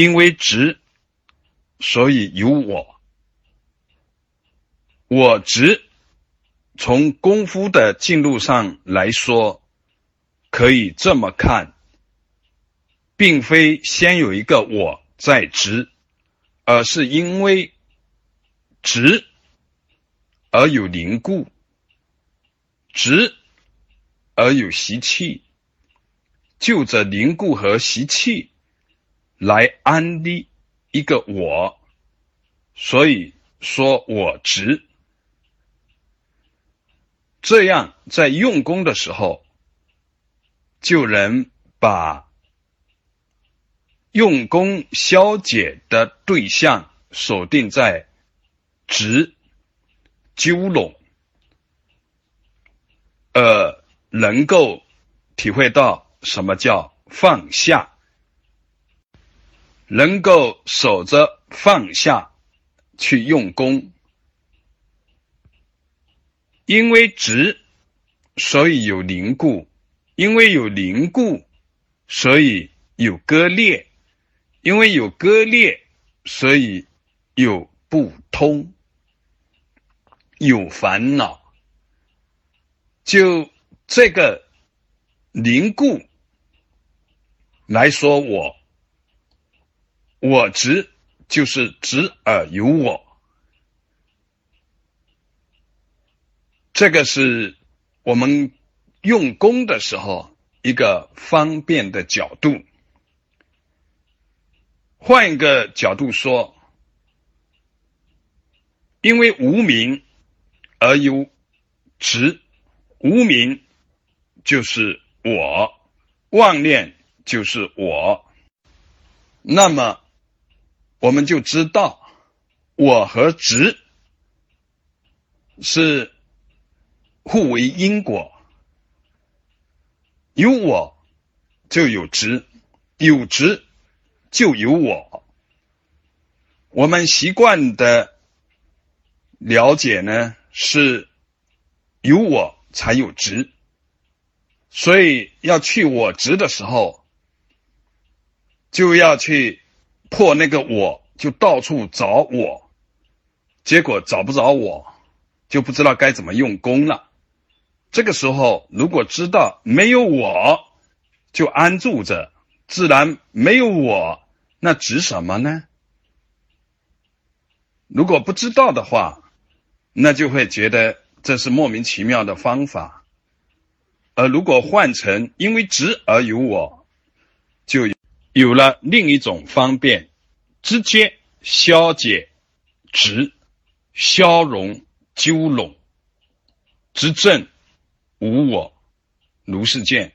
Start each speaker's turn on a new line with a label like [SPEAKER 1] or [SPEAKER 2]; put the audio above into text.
[SPEAKER 1] 因为直，所以有我。我直，从功夫的进路上来说，可以这么看，并非先有一个我在直，而是因为直而有凝固，直而有习气，就着凝固和习气来安立一个我，所以说我执。这样在用功的时候，就能把用功消解的对象锁定在直纠拢，呃，能够体会到什么叫放下，能够守着放下去用功。因为直，所以有凝固；因为有凝固，所以有割裂；因为有割裂，所以有不通，有烦恼。就这个凝固来说，我我执就是执而有我。这个是我们用功的时候一个方便的角度。换一个角度说，因为无名而有执，无名就是我，妄念就是我，那么我们就知道我和执是。互为因果，有我就有执，有执就有我。我们习惯的了解呢，是有我才有执，所以要去我执的时候，就要去破那个我，就到处找我，结果找不着我，就不知道该怎么用功了。这个时候，如果知道没有我，就安住着，自然没有我，那值什么呢？如果不知道的话，那就会觉得这是莫名其妙的方法。而如果换成因为执而有我，就有有了另一种方便，直接消解直，消融纠拢，执正。无我，如是见。